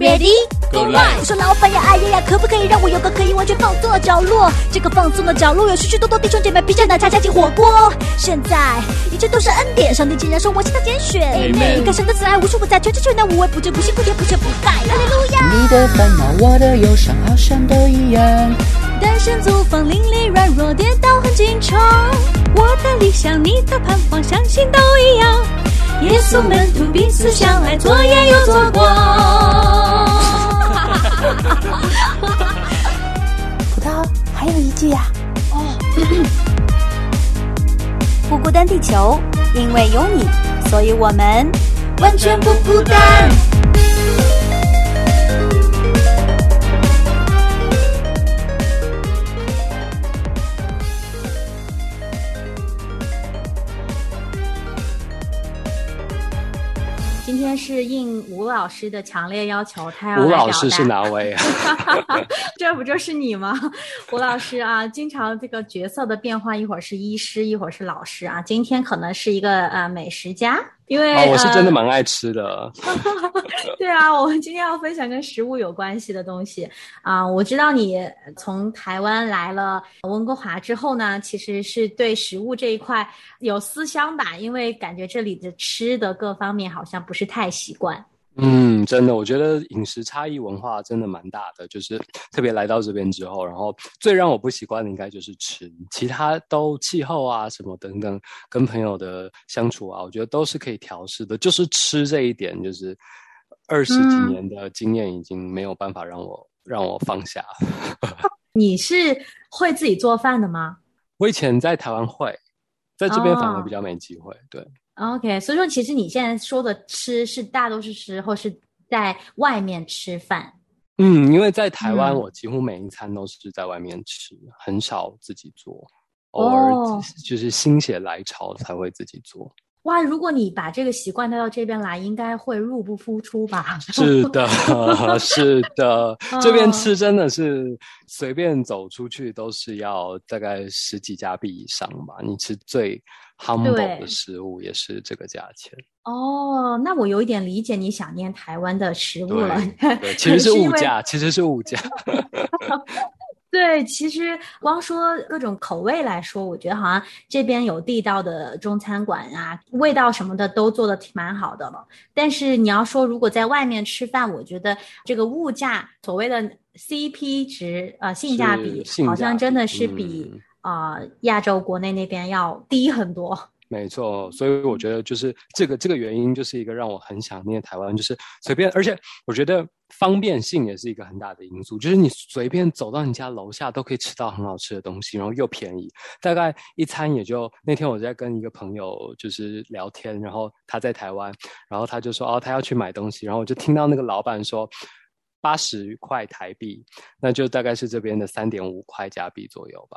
Ready Go live 我说老板呀，哎呀呀，可不可以让我有个可以完全放松的角落？这个放松的角落有许许多多弟兄姐妹披着奶茶加进火锅。现在一切都是恩典，上帝竟然说我是他拣选。Amen 你看神的慈爱无处不在，全知全能无微不至，不辛不甜不缺不败。哈利路亚。你的烦恼，我的忧伤，好像都一样。单身租房，邻里软弱，跌倒很经常。我的理想，你的盼望，相信都一样。耶稣门徒彼此相爱，左眼又左光。葡萄还有一句呀、不孤单，地球，因为有你，所以我们完全不孤单。是应吴老师的强烈要求，他要吴来表达老师是哪位啊？这不就是你吗？吴老师啊，经常这个角色的变化，一会儿是医师，一会儿是老师啊。今天可能是一个呃美食家，因为、哦，我是真的呃蛮爱吃的。对啊，我们今天要分享跟食物有关系的东西啊。我知道你从台湾来了温哥华之后呢，其实是对食物这一块有思乡吧，因为感觉这里的吃的各方面好像不是太习惯。嗯，真的，我觉得饮食差异文化真的蛮大的，就是特别来到这边之后，然后最让我不习惯的应该就是吃，其他都气候啊什么等等，跟朋友的相处啊，我觉得都是可以调试的，就是吃这一点，就是二十几嗯年的经验已经没有办法让我让我放下。你是会自己做饭的吗？我以前在台湾会，在这边反而哦比较没机会，对。OK，所以说其实你现在说的吃是大多数时候是在外面吃饭。嗯，因为在台湾，嗯我几乎每一餐都是在外面吃，很少自己做，偶尔就是心血来潮才会自己做。哇，如果你把这个习惯带到这边来，应该会入不敷出吧？是的，是的，这边哦吃真的是随便走出去都是要大概十几加币以上吧。你吃最 humble 对的食物也是这个价钱。哦，那我有一点理解你想念台湾的食物了。对，对 其实是物价，其实是物价。对，其实光说各种口味来说，我觉得好像这边有地道的中餐馆啊，味道什么的都做的挺蛮好的了。但是你要说如果在外面吃饭，我觉得这个物价所谓的 CP 值呃性价比，好像真的是比、嗯呃亚洲国内那边要低很多。没错，所以我觉得就是这个这个原因，就是一个让我很想念台湾，就是随便，而且我觉得方便性也是一个很大的因素，就是你随便走到你家楼下都可以吃到很好吃的东西，然后又便宜，大概一餐也就那天我在跟一个朋友就是聊天，然后他在台湾，然后他就说哦他要去买东西，然后我就听到那个老板说八十块台币，那就大概是这边的三点五块加币左右吧。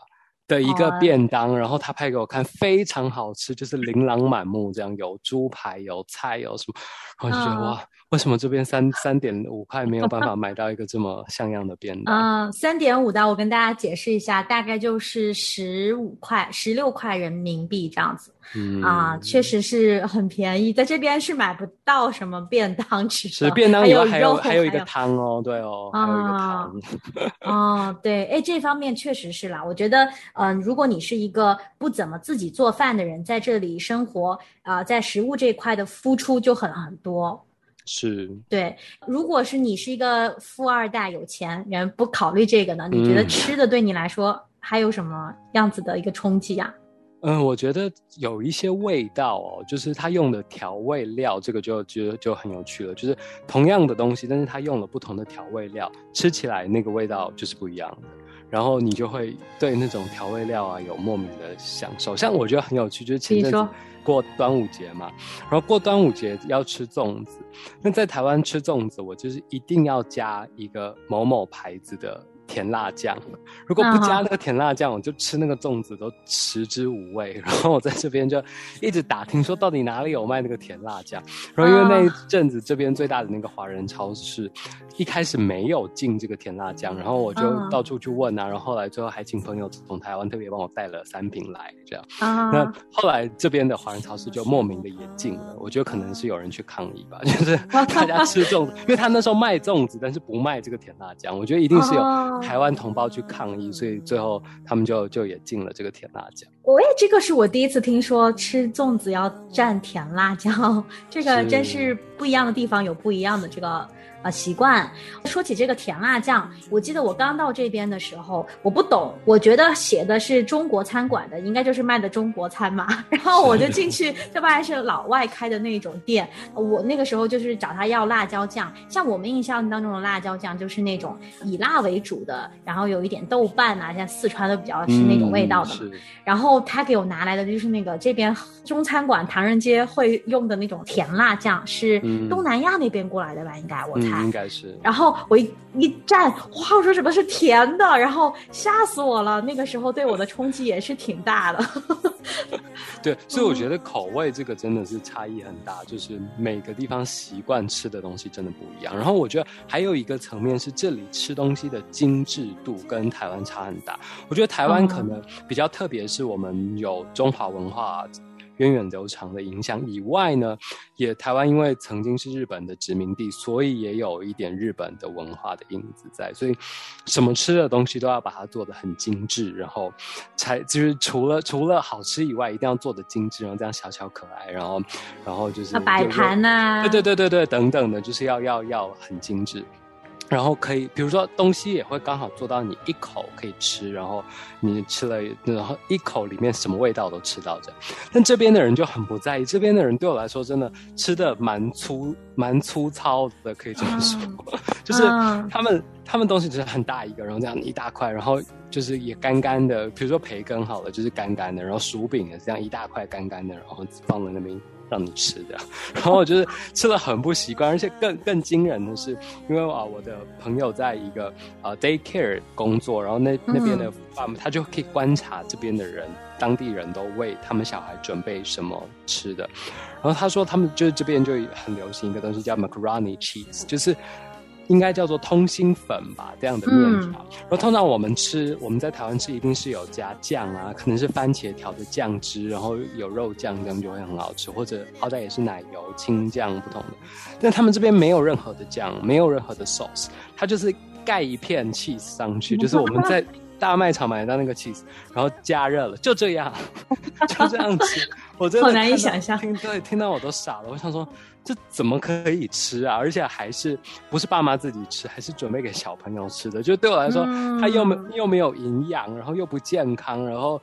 的一个哦。便当，然后他拍给我看，非常好吃，就是琳琅满目，这样有猪排、有菜、有什么，然后就觉得、嗯。哇，为什么这边三三点五块没有办法 买到一个这么像样的便当？嗯，三点五的，我跟大家解释一下，大概就是十五块、十六块人民币这样子。嗯啊，确实是很便宜，在这边是买不到什么便当吃的，是便当还有以外还有还有一个汤哦，对哦，还有一个啊汤，哦，对，哎，这方面确实是啦。我觉得，嗯、如果你是一个不怎么自己做饭的人，在这里生活，啊、在食物这一块的付出就很很多。是对，如果是你是一个富二代、有钱人，不考虑这个呢，你觉得嗯吃的对你来说还有什么样子的一个冲击啊？嗯，我觉得有一些味道哦，就是他用的调味料，这个就就就很有趣了。就是同样的东西，但是他用了不同的调味料，吃起来那个味道就是不一样的。然后你就会对那种调味料啊有莫名的享受。像我觉得很有趣，就是前阵过端午节嘛，然后过端午节要吃粽子。那在台湾吃粽子，我就是一定要加一个某某牌子的甜辣酱，如果不加那个甜辣酱，我就吃那个粽子都食之无味。然后我在这边就一直打听说到底哪里有卖那个甜辣酱。然后因为那一阵子这边最大的那个华人超市一开始没有进这个甜辣酱，然后我就到处去问啊，然后后来最后还请朋友从台湾特别帮我带了三瓶来，这样。那后来这边的华人超市就莫名的也进了，我觉得可能是有人去抗议吧，就是大家吃粽子，因为他那时候卖粽子，但是不卖这个甜辣酱，我觉得一定是有。台湾同胞去抗议，所以最后他们就就也进了这个甜辣酱。我也这个是我第一次听说吃粽子要蘸甜辣椒，这个真是不一样的地方有不一样的这个。啊，习惯。说起这个甜辣酱，我记得我刚到这边的时候，我不懂，我觉得写的是中国餐馆的，应该就是卖的中国餐嘛。然后我就进去，这不还是老外开的那种店。我那个时候就是找他要辣椒酱，像我们印象当中的辣椒酱就是那种以辣为主的，然后有一点豆瓣啊，像四川的比较是那种味道的。然后他给我拿来的就是那个这边中餐馆唐人街会用的那种甜辣酱，是东南亚那边过来的吧？应该我猜。应该是，然后我一一蘸，哇！我说什么是甜的，然后吓死我了。那个时候对我的冲击也是挺大的。对，所以我觉得口味这个真的是差异很大，就是每个地方习惯吃的东西真的不一样。然后我觉得还有一个层面是，这里吃东西的精致度跟台湾差很大。我觉得台湾可能比较特别，是我们有中华文化。源远流长的影响以外呢，也台湾因为曾经是日本的殖民地，所以也有一点日本的文化的影子在。所以，什么吃的东西都要把它做的很精致，然后才就是除了除了好吃以外，一定要做的精致，然后这样小巧可爱，然后然后就是摆盘呐，对对对对对，等等的，就是要要要很精致。然后可以，比如说东西也会刚好做到你一口可以吃，然后你吃了，然后一口里面什么味道都吃到这样。但这边的人就很不在意，这边的人对我来说真的吃的蛮粗蛮粗糙的，可以这么说，就是他们他们东西只是很大一个，然后这样一大块，然后就是也干干的，比如说培根好了，就是干干的，然后薯饼也是这样一大块干干的，然后放在那边。让你吃的，然后我就是吃了很不习惯，而且更更惊人的是，因为啊，我的朋友在一个呃 daycare 工作，然后那那边的爸妈他就可以观察这边的人，当地人都为他们小孩准备什么吃的，然后他说他们就是这边就很流行一个东西叫 macaroni cheese，就是。应该叫做通心粉吧，这样的面条。然后通常我们吃，我们在台湾吃，一定是有加酱啊，可能是番茄调的酱汁，然后有肉酱，这样就会很好吃。或者好歹也是奶油、青酱不同的。但他们这边没有任何的酱，没有任何的 sauce，它就是盖一片 cheese 上去，就是我们在大卖场买到那个 cheese，然后加热了，就这样，就这样吃。我真的好难以想象，听对听到我都傻了。我想说。这怎么可以吃啊？而且还是不是爸妈自己吃，还是准备给小朋友吃的？就对我来说，它又没又没有营养，然后又不健康，然后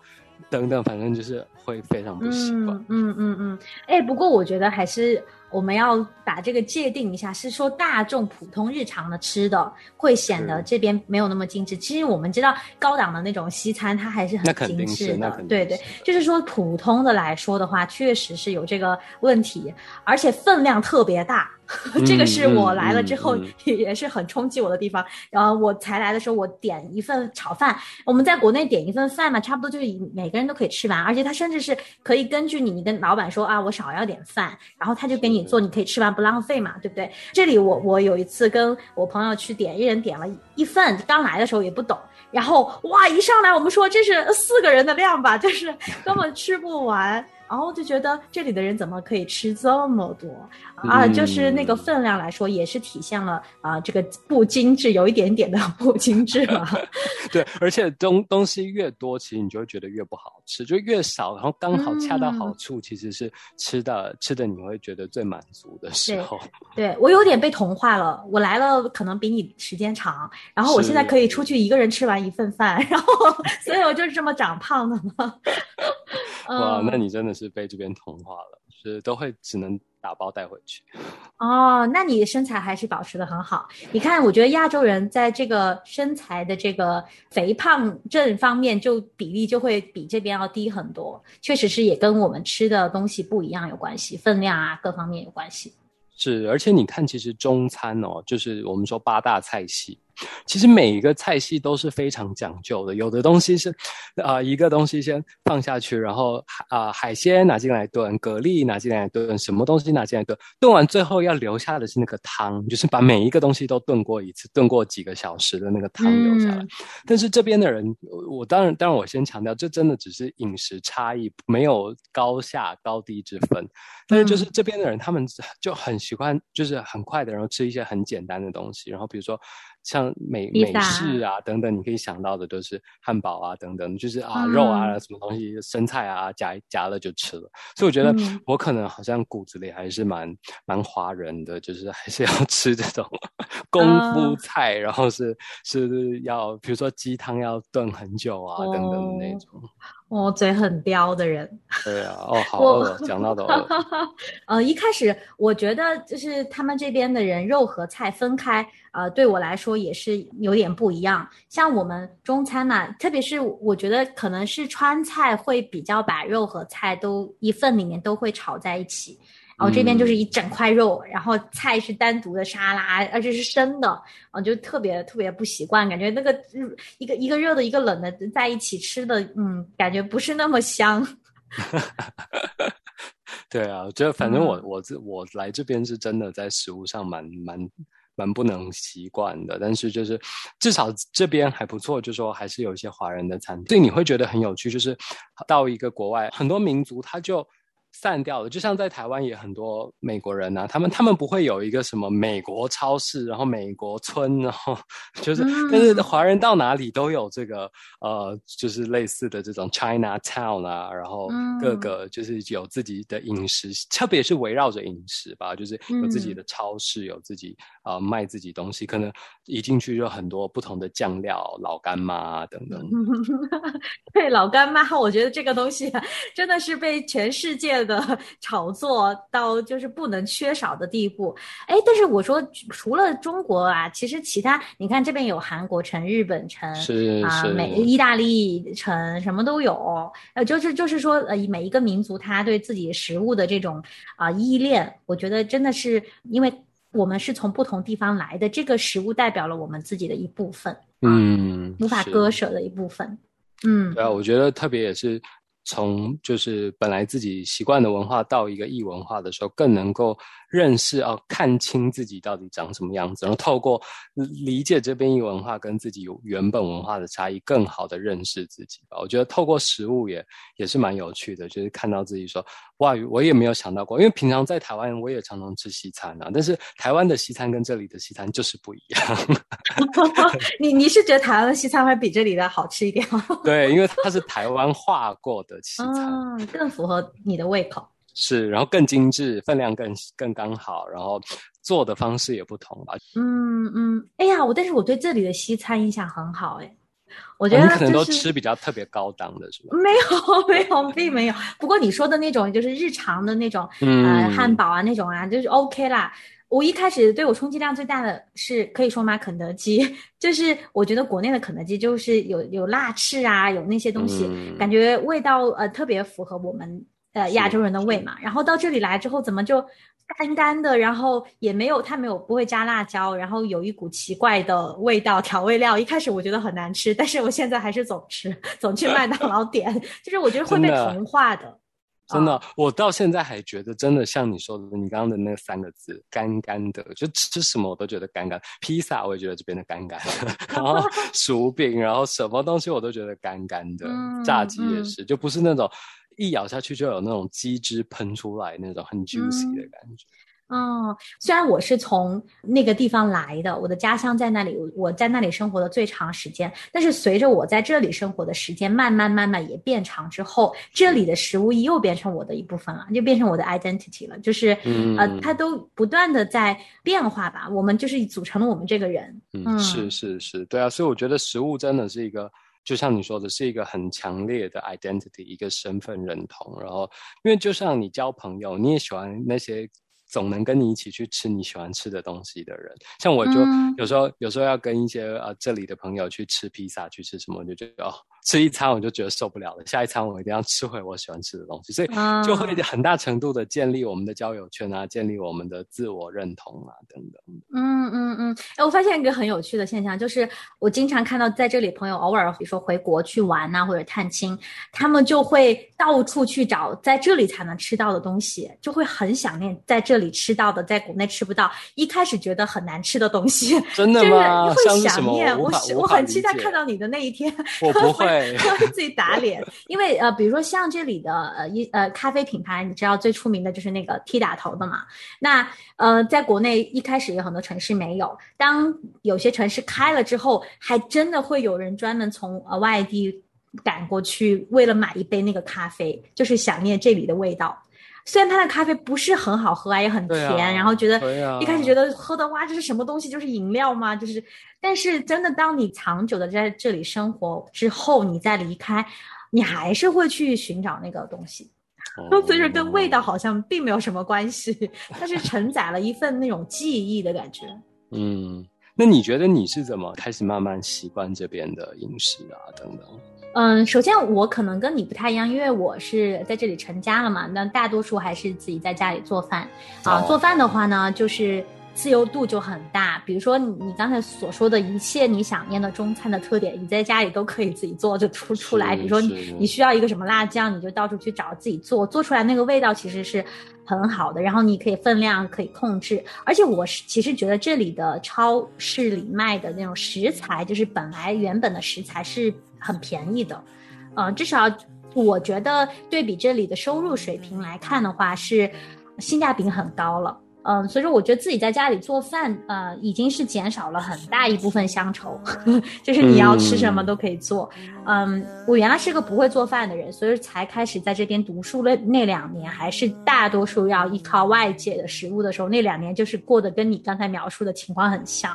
等等，反正就是会非常不习惯。嗯嗯嗯，哎，不过我觉得还是。我们要把这个界定一下，是说大众普通日常的吃的会显得这边没有那么精致。其实我们知道高档的那种西餐，它还是很精致的。对对，就是说普通的来说的话，确实是有这个问题，而且分量特别大。这个是我来了之后也是很冲击我的地方。然后我才来的时候，我点一份炒饭。我们在国内点一份饭嘛，差不多就是每个人都可以吃完，而且他甚至是可以根据你，你跟老板说啊，我少要点饭，然后他就给你做，你可以吃完不浪费嘛，对不对？这里我我有一次跟我朋友去点，一人点了一份，刚来的时候也不懂，然后哇，一上来我们说这是四个人的量吧，就是根本吃不完。然后就觉得这里的人怎么可以吃这么多啊？就是那个分量来说，也是体现了啊这个不精致，有一点点的 不精致嘛。对，而且东东西越多，其实你就会觉得越不好吃；就越少，然后刚好恰到好处，其实是吃的吃的你会觉得最满足的时候。对我有点被同化了。我来了可能比你时间长，然后我现在可以出去一个人吃完一份饭，然后所以我就是这么长胖的嘛。哇，那你真的是被这边同化了，是都会只能打包带回去。哦，那你身材还是保持的很好。你看，我觉得亚洲人在这个身材的这个肥胖症方面，就比例就会比这边要低很多。确实是也跟我们吃的东西不一样有关系，分量啊各方面有关系。是，而且你看，其实中餐哦，就是我们说八大菜系，其实每一个菜系都是非常讲究的。有的东西是，啊，一个东西先放下去，然后啊，海鲜拿进来炖，蛤蜊拿进来炖，什么东西拿进来炖，炖完最后要留下的是那个汤，就是把每一个东西都炖过一次，炖过几个小时的那个汤留下来。但是这边的人，我当然，当然我先强调，这真的只是饮食差异，没有高下高低之分。但是就是这边的人，他们就很喜欢，就是很快的，然后吃一些很简单的东西，然后比如说。像美美式啊等等，你可以想到的都是汉堡啊等等，就是啊肉啊什么东西生菜啊夹夹了就吃了。所以我觉得我可能好像骨子里还是蛮蛮华人的，就是还是要 吃这种功夫菜，然后是是要比如说鸡汤要炖很久啊等等的那种。我嘴很刁的人。对啊，哦好饿，讲到都饿。呃，一开始我觉得就是他们这边的人肉和菜分开。呃，对我来说也是有点不一样。像我们中餐嘛，特别是我觉得可能是川菜会比较把肉和菜都一份里面都会炒在一起，然后这边就是一整块肉，然后菜是单独的沙拉，而且是生的，啊，就特别特别不习惯，感觉那个一个一个热的，一个冷的在一起吃的，嗯，感觉不是那么香。对啊，我觉得反正我我这我来这边是真的在食物上蛮蛮。蛮不能习惯的，但是就是至少这边还不错，就说还是有一些华人的餐厅，对你会觉得很有趣。就是到一个国外，很多民族他就。散掉了，就像在台湾也很多美国人呐，他们他们不会有一个什么美国超市，然后美国村，然后 就是，但是华人到哪里都有这个呃，就是类似的这种 China Town 啊，然后各个就是有自己的饮食，特别是围绕着饮食吧，就是有自己的超市，有自己啊卖自己东西，可能一进去就很多不同的酱料，老干妈等等。对，老干妈，我觉得这个东西真的是被全世界。的 炒作到就是不能缺少的地步，哎，但是我说除了中国啊，其实其他你看这边有韩国城、日本城，是啊，美。意大利城什么都有，呃，就是就是说呃，每一个民族他对自己食物的这种啊依恋，我觉得真的是因为我们是从不同地方来的，这个食物代表了我们自己的一部分，嗯，无法割舍的一部分，嗯，对啊，我觉得特别也是。从就是本来自己习惯的文化到一个异文化的时候，更能够。认识哦，看清自己到底长什么样子，然后透过理解这边一文化跟自己原本文化的差异，更好的认识自己吧。我觉得透过食物也也是蛮有趣的，就是看到自己说哇，我也没有想到过，因为平常在台湾我也常常吃西餐啊，但是台湾的西餐跟这里的西餐就是不一样。你你是觉得台湾的西餐会比这里的好吃一点吗？对，因为它是台湾化过的西餐，更符合你的胃口。是，然后更精致，分量更更刚好，然后做的方式也不同吧。嗯嗯，哎呀，我但是我对这里的西餐印象很好，哎，我觉得你可能都吃比较特别高档的是吧？没有没有，并没有。不过你说的那种就是日常的那种，呃，汉堡啊那种啊，就是 OK 啦。我一开始对我冲击量最大的是可以说吗？肯德基，就是我觉得国内的肯德基就是有有辣翅啊，有那些东西，感觉味道呃特别符合我们。呃，亚洲人的胃嘛，然后到这里来之后，怎么就干干的？然后也没有，它没有不会加辣椒，然后有一股奇怪的味道，调味料。一开始我觉得很难吃，但是我现在还是总吃，总去麦当劳 点。就是我觉得会被同化的。真的，我到现在还觉得，真的像你说的，你刚刚的那三个字“干干的”，就吃什么我都觉得干干。披萨我也觉得这边的干干，然后 薯饼，然后什么东西我都觉得干干的。炸鸡也是，就不是那种。一咬下去就有那种鸡汁喷出来，那种很 juicy 的感觉。哦，虽然我是从那个地方来的，我的家乡在那里，我在那里生活的最长时间。但是随着我在这里生活的时间慢慢慢慢也变长之后，这里的食物又变成我的一部分了，就变成我的 identity 了。就是呃，它都不断的在变化吧。我们就是组成了我们这个人。嗯，是是是，对啊。所以我觉得食物真的是一个。就像你说的，是一个很强烈的 identity，一个身份认同。然后，因为就像你交朋友，你也喜欢那些总能跟你一起去吃你喜欢吃的东西的人。像我就有时候有时候要跟一些呃这里的朋友去吃披萨，去吃什么，我就觉得哦。吃一餐我就觉得受不了了，下一餐我一定要吃回我喜欢吃的东西，所以就会很大程度的建立我们的交友圈啊，建立我们的自我认同啊等等。嗯嗯嗯，哎，我发现一个很有趣的现象，就是我经常看到在这里朋友偶尔比如说回国去玩呐，或者探亲，他们就会到处去找在这里才能吃到的东西，就会很想念在这里吃到的，在国内吃不到，一开始觉得很难吃的东西，真的吗？会想念我，我很期待看到你的那一天。我不会。会自己打脸，因为呃，比如说像这里的呃一呃咖啡品牌，你知道最出名的就是那个 T 打头的嘛。那呃，在国内一开始有很多城市没有，当有些城市开了之后，还真的会有人专门从呃外地赶过去，为了买一杯那个咖啡，就是想念这里的味道。虽然它的咖啡不是很好喝啊，也很甜，然后觉得一开始觉得喝的哇，这是什么东西？就是饮料吗？就是，但是真的，当你长久的在这里生活之后，你再离开，你还是会去寻找那个东西。所以说，跟味道好像并没有什么关系，它是承载了一份那种记忆的感觉。嗯，那你觉得你是怎么开始慢慢习惯这边的饮食啊？等等。嗯，首先我可能跟你不太一样，因为我是在这里成家了嘛，那大多数还是自己在家里做饭。啊，做饭的话呢，就是自由度就很大。比如说你你刚才所说的一切你想念的中餐的特点，你在家里都可以自己做，就出出来。比如说你你需要一个什么辣酱，你就到处去找自己做，做出来那个味道其实是很好的。然后你可以分量可以控制，而且我是其实觉得这里的超市里卖的那种食材，就是本来原本的食材是。很便宜的，呃，至少我觉得对比这里的收入水平来看的话，是性价比很高了。嗯，所以说我觉得自己在家里做饭，呃，已经是减少了很大一部分乡愁，就是你要吃什么都可以做。嗯，我原来是个不会做饭的人，所以才开始在这边读书了。那两年还是大多数要依靠外界的食物的时候，那两年就是过得跟你刚才描述的情况很像。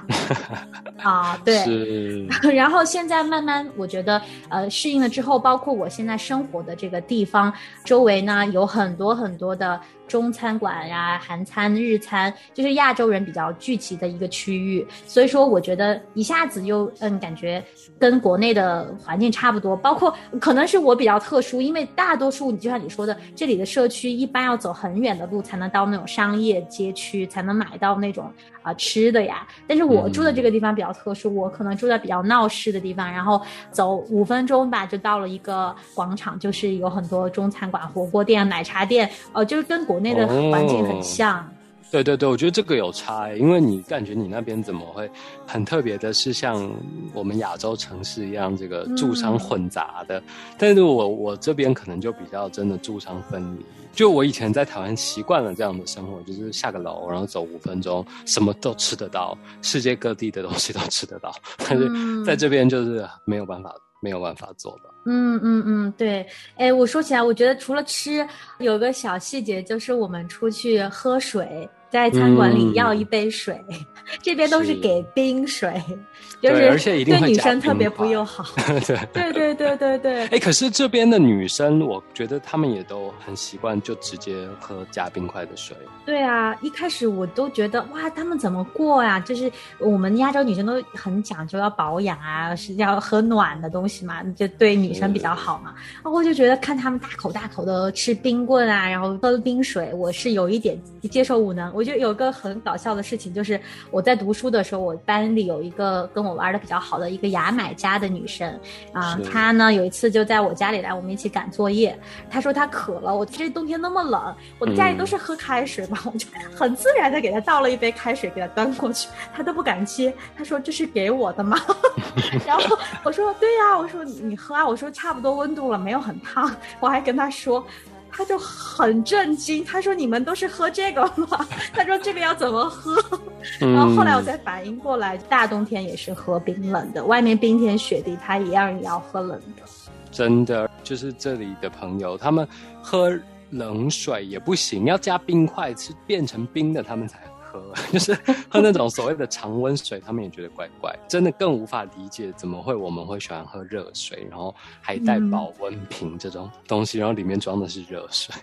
啊，对。然后现在慢慢，我觉得呃适应了之后，包括我现在生活的这个地方周围呢，有很多很多的。中餐馆呀，韩餐、日餐，就是亚洲人比较聚集的一个区域，所以说我觉得一下子又嗯，感觉跟国内的环境差不多。包括可能是我比较特殊，因为大多数你就像你说的，这里的社区一般要走很远的路才能到那种商业街区，才能买到那种啊吃的呀。但是我住的这个地方比较特殊，我可能住在比较闹市的地方，然后走五分钟吧就到了一个广场，就是有很多中餐馆、火锅店、奶茶店，呃，就是跟国。国内的环境很像，对对对，我觉得这个有差，因为你感觉你那边怎么会很特别的，是像我们亚洲城市一样，这个住商混杂的。但是我我这边可能就比较真的住商分离。就我以前在台湾习惯了这样的生活，就是下个楼，然后走五分钟，什么都吃得到，世界各地的东西都吃得到。但是在这边就是没有办法。没有办法做的。嗯嗯嗯，对。哎，我说起来，我觉得除了吃，有个小细节就是我们出去喝水。在餐馆里要一杯水，这边都是给冰水，就是对女生特别不友 好。对对对对对对。哎，可是这边的女生，我觉得她们也都很习惯，就直接喝加冰块的水。对啊，一开始我都觉得哇，她们怎么过呀？就是我们亚洲女生都很讲究要保养啊，是要喝暖的东西嘛，就对女生比较好嘛。然后我就觉得看她们大口大口的吃冰棍啊，然后喝冰水，我是有一点接受无能。我。就有个很搞笑的事情，就是我在读书的时候，我班里有一个跟我玩的比较好的一个牙买加的女生啊，她呢有一次就在我家里来，我们一起赶作业。她说她渴了，我这冬天那么冷，我的家里都是喝开水嘛，我就很自然的给她倒了一杯开水给她端过去，她都不敢接，她说这是给我的吗？然后我说对呀，我说你喝啊，我说差不多温度了，没有很烫，我还跟她说。他就很震惊，他说：“你们都是喝这个吗？” 他说：“这个要怎么喝？”然后后来我才反应过来，大冬天也是喝冰冷的，外面冰天雪地，他一样也要喝冷的。真的，就是这里的朋友，他们喝冷水也不行，要加冰块，是变成冰的，他们才。喝，就是喝那种所谓的常温水，他们也觉得怪怪，真的更无法理解怎么会我们会喜欢喝热水，然后还带保温瓶这种东西，然后里面装的是热水。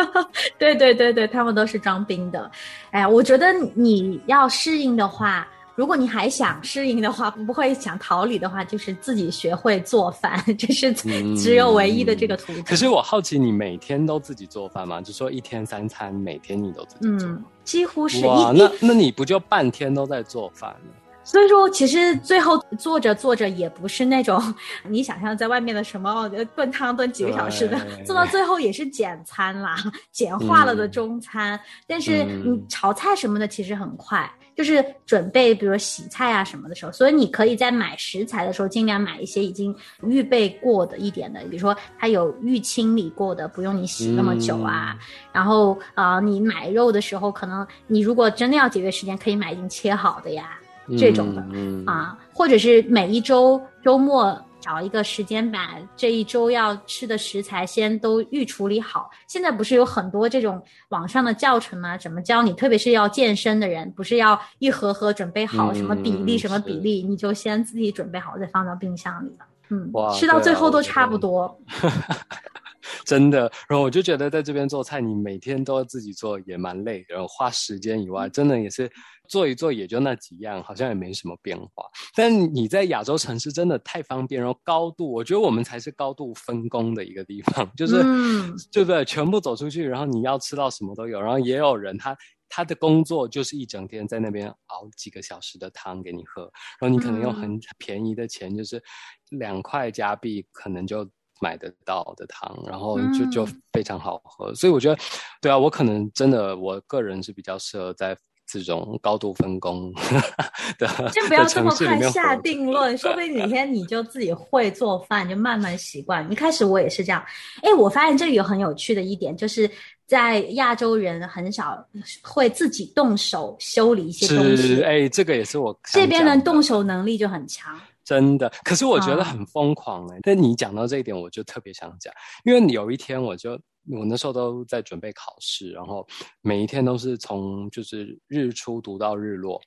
对对对对，他们都是装冰的。哎呀，我觉得你要适应的话。如果你还想适应的话，不会想逃离的话，就是自己学会做饭，这是只有唯一的这个途径。可是我好奇，你每天都自己做饭吗？就说一天三餐，每天你都自己做？嗯，几乎是。哇，那那你不就半天都在做饭吗？所以说，其实最后做着做着，也不是那种你想象在外面的什么炖汤炖几个小时的，做到最后也是简餐啦，简化了的中餐。但是你炒菜什么的，其实很快。就是准备，比如洗菜啊什么的时候，所以你可以在买食材的时候尽量买一些已经预备过的一点的，比如说它有预清理过的，不用你洗那么久啊。然后啊，你买肉的时候，可能你如果真的要节约时间，可以买已经切好的呀，这种的啊，或者是每一周周末。找一个时间把这一周要吃的食材先都预处理好。现在不是有很多这种网上的教程吗？怎么教你？特别是要健身的人，不是要一盒盒准备好什么比例什么比例，你就先自己准备好，再放到冰箱里了。嗯，吃到最后都差不多。真的，然后我就觉得在这边做菜，你每天都要自己做，也蛮累。然后花时间以外，真的也是做一做，也就那几样，好像也没什么变化。但你在亚洲城市真的太方便，然后高度，我觉得我们才是高度分工的一个地方，就是，对不对？全部走出去，然后你要吃到什么都有，然后也有人他他的工作就是一整天在那边熬几个小时的汤给你喝，然后你可能用很便宜的钱，就是两块加币，可能就。买得到的糖，然后就就非常好喝，所以我觉得，对啊，我可能真的，我个人是比较适合在这种高度分工 的。先不要这么快下定论，说不定哪天你就自己会做饭，就慢慢习惯。一开始我也是这样，哎，我发现这里有很有趣的一点，就是在亚洲人很少会自己动手修理一些东西。哎，这个也是我这边人动手能力就很强。真的，可是我觉得很疯狂哎。但你讲到这一点，我就特别想讲，因为有一天我就我那时候都在准备考试，然后每一天都是从就是日出读到日落，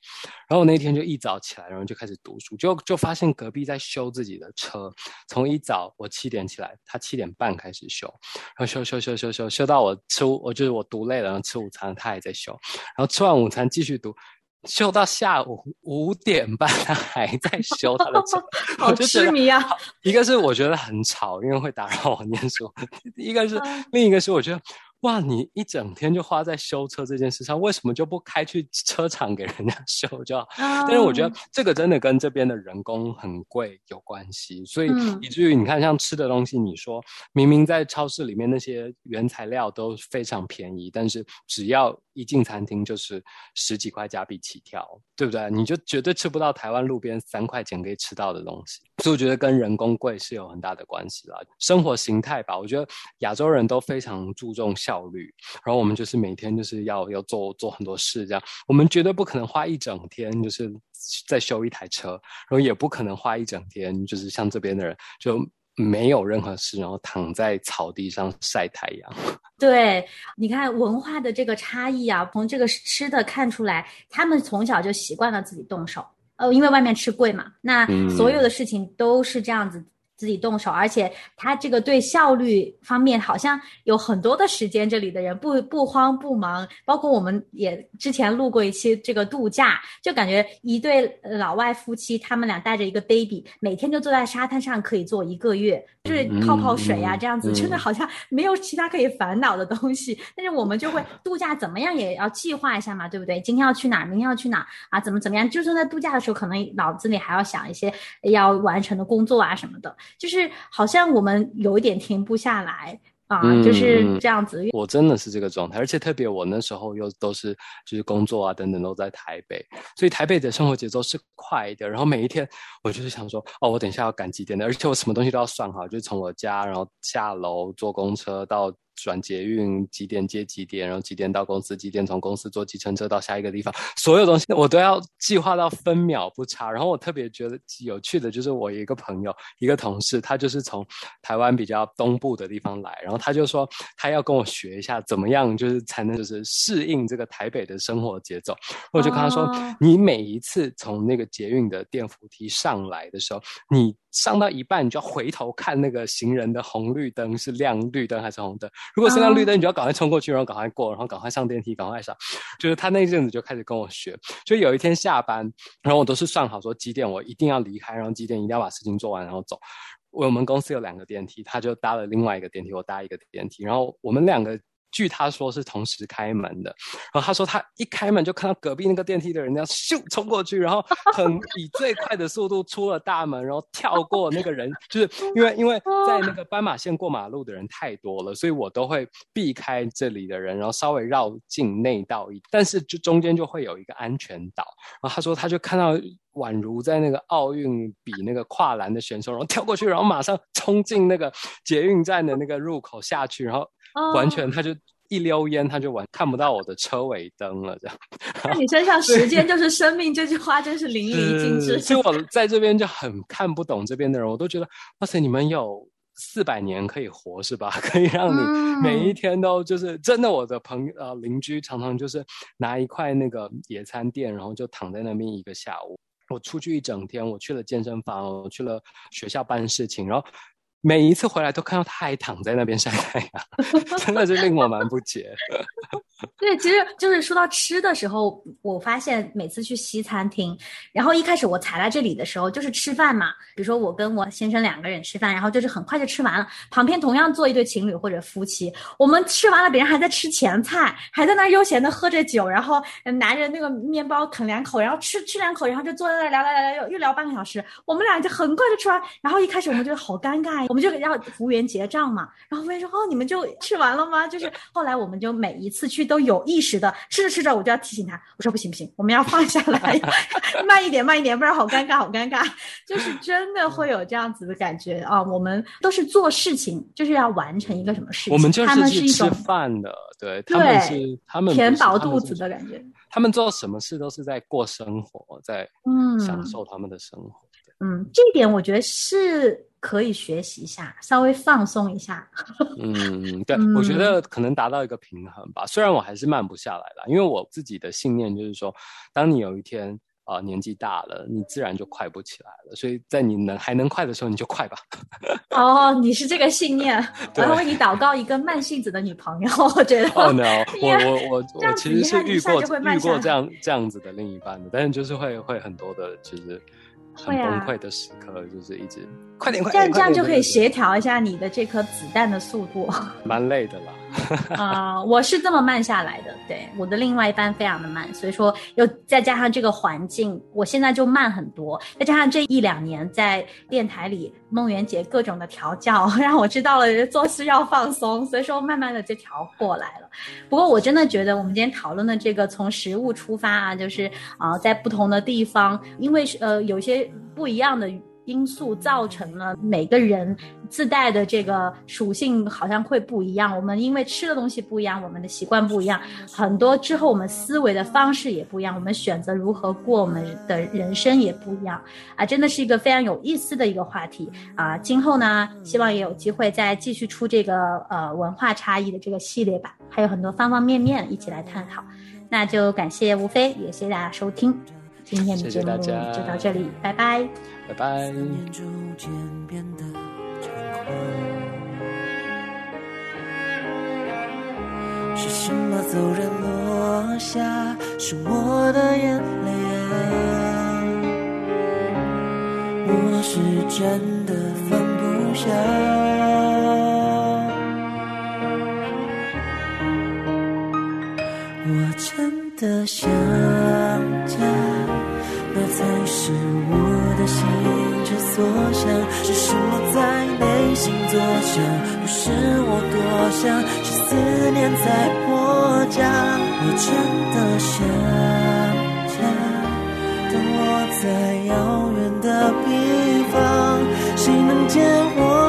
然后那天就一早起来，然后就开始读书，就就发现隔壁在修自己的车，从一早我七点起来，他七点半开始修，然后修修修修修修到我吃我就是我读累了，然后吃午餐，他还在修，然后吃完午餐继续读。修到下午五点半，他还在修他的车，好痴迷啊！一个是我觉得很吵，因为会打扰我念书；一个是另一个是我觉得。哇，你一整天就花在修车这件事上，为什么就不开去车厂给人家 修就好？但是我觉得这个真的跟这边的人工很贵有关系，所以以至于你看，像吃的东西，你说明明在超市里面那些原材料都非常便宜，但是只要一进餐厅就是十几块加币起跳，对不对？你就绝对吃不到台湾路边三块钱可以吃到的东西。所以我觉得跟人工贵是有很大的关系啦。生活形态吧，我觉得亚洲人都非常注重效。效率，然后我们就是每天就是要要做做很多事，这样我们绝对不可能花一整天就是在修一台车，然后也不可能花一整天就是像这边的人就没有任何事，然后躺在草地上晒太阳。对，你看文化的这个差异啊，从这个吃的看出来，他们从小就习惯了自己动手，呃，因为外面吃贵嘛，那所有的事情都是这样子。自己动手，而且他这个对效率方面好像有很多的时间。这里的人不不慌不忙，包括我们也之前录过一期这个度假，就感觉一对老外夫妻，他们俩带着一个 baby，每天就坐在沙滩上可以坐一个月，就是泡泡水呀这样子，真的好像没有其他可以烦恼的东西。但是我们就会度假怎么样也要计划一下嘛，对不对？今天要去哪，明天要去哪啊？怎么怎么样？就算在度假的时候，可能脑子里还要想一些要完成的工作啊什么的。就是好像我们有一点停不下来啊，就是这样子。我真的是这个状态，而且特别我那时候又都是就是工作啊等等都在台北，所以台北的生活节奏是快一点。然后每一天我就是想说，哦，我等一下要赶几点的，而且我什么东西都要算好，就是从我家然后下楼坐公车到转捷运，几点接几点，然后几点到公司，几点从公司坐计程车到下一个地方，所有东西我都要计划到分秒不差。然后我特别觉得有趣的就是我一个朋友，一个同事，他就是从台湾比较东部的地方来，然后他就说他要跟我学一下怎么样，就是才能就是适应这个台北的生活节奏。我就跟他说，你每一次从那个捷运的电扶梯上来的时候，你上到一半，你就要回头看那个行人的红绿灯是亮绿灯还是红灯。如果是亮绿灯，你就要赶快冲过去，然后赶快过，然后赶快上电梯，赶快上。就是他那阵子就开始跟我学。就有一天下班，然后我都是算好说几点我一定要离开，然后几点一定要把事情做完，然后走。我们公司有两个电梯，他就搭了另外一个电梯，我搭一个电梯，然后我们两个。据他说是同时开门的，然后他说他一开门就看到隔壁那个电梯的人那样咻冲过去，然后很以最快的速度出了大门，然后跳过那个人，就是 因为因为在那个斑马线过马路的人太多了，所以我都会避开这里的人，然后稍微绕进内道一，但是就中间就会有一个安全岛。然后他说他就看到宛如在那个奥运比那个跨栏的选手，然后跳过去，然后马上冲进那个捷运站的那个入口下去，然后。完全，他就一溜烟，他就完看不到我的车尾灯了，这样。那你身上“时间就是生命”这句话真是淋漓尽致。所以我在这边就很看不懂这边的人，我都觉得，哇塞，你们有四百年可以活是吧？可以让你每一天都就是真的。我的朋友呃邻居常常就是拿一块那个野餐垫，然后就躺在那边一个下午。我出去一整天，我去了健身房，我去了学校办事情，然后。每一次回来都看到他还躺在那边晒太阳，真的是令我蛮不解。对，其实就是说到吃的时候，我发现每次去西餐厅，然后一开始我才来这里的时候，就是吃饭嘛。比如说我跟我先生两个人吃饭，然后就是很快就吃完了。旁边同样坐一对情侣或者夫妻，我们吃完了，别人还在吃前菜，还在那悠闲的喝着酒，然后拿着那个面包啃两口，然后吃吃两口，然后就坐在那聊聊聊聊，又又聊半个小时。我们俩就很快就吃完。然后一开始我们觉得好尴尬，我们就让服务员结账嘛。然后服务员说：“哦，你们就吃完了吗？”就是后来我们就每一次去都有。意识的吃着吃着，我就要提醒他，我说不行不行，我们要放下来，慢一点慢一点，不然好尴尬好尴尬。就是真的会有这样子的感觉啊！我们都是做事情，就是要完成一个什么事情。我们就是去吃饭的，对他们是他们填饱肚子的感觉。他们做什么事都是在过生活，在嗯享受他们的生活。嗯，这一点我觉得是。可以学习一下，稍微放松一下。嗯，对，我觉得可能达到一个平衡吧。虽然我还是慢不下来了，因为我自己的信念就是说，当你有一天啊年纪大了，你自然就快不起来了。所以在你能还能快的时候，你就快吧。哦，你是这个信念，我要为你祷告一个慢性子的女朋友。我觉得哦，no，我我我我其实是遇过遇过这样这样子的另一半的，但是就是会会很多的，就是。很崩溃的时刻，就是一直快点快点，这样这样就可以协调一下你的这颗子弹的速度。蛮累的啦。啊，我是这么慢下来的，对我的另外一半非常的慢，所以说又再加上这个环境，我现在就慢很多。再加上这一两年在电台里，梦圆姐各种的调教，让我知道了做事要放松，所以说慢慢的就调过来了。不过我真的觉得我们今天讨论的这个从食物出发啊，就是啊，在不同的地方，因为呃有些不一样的。因素造成了每个人自带的这个属性好像会不一样。我们因为吃的东西不一样，我们的习惯不一样，很多之后我们思维的方式也不一样，我们选择如何过我们的人生也不一样啊！真的是一个非常有意思的一个话题啊！今后呢，希望也有机会再继续出这个呃文化差异的这个系列吧，还有很多方方面面一起来探讨。那就感谢吴飞，也谢谢大家收听。今天的节目就到这里，拜拜，拜拜。是什么骤然落下？是我的眼泪啊！我是真的放不下，是什么在内心作响？不是我多想，是思念在破墙。我真的想家，等我在遥远的地方，谁能见我？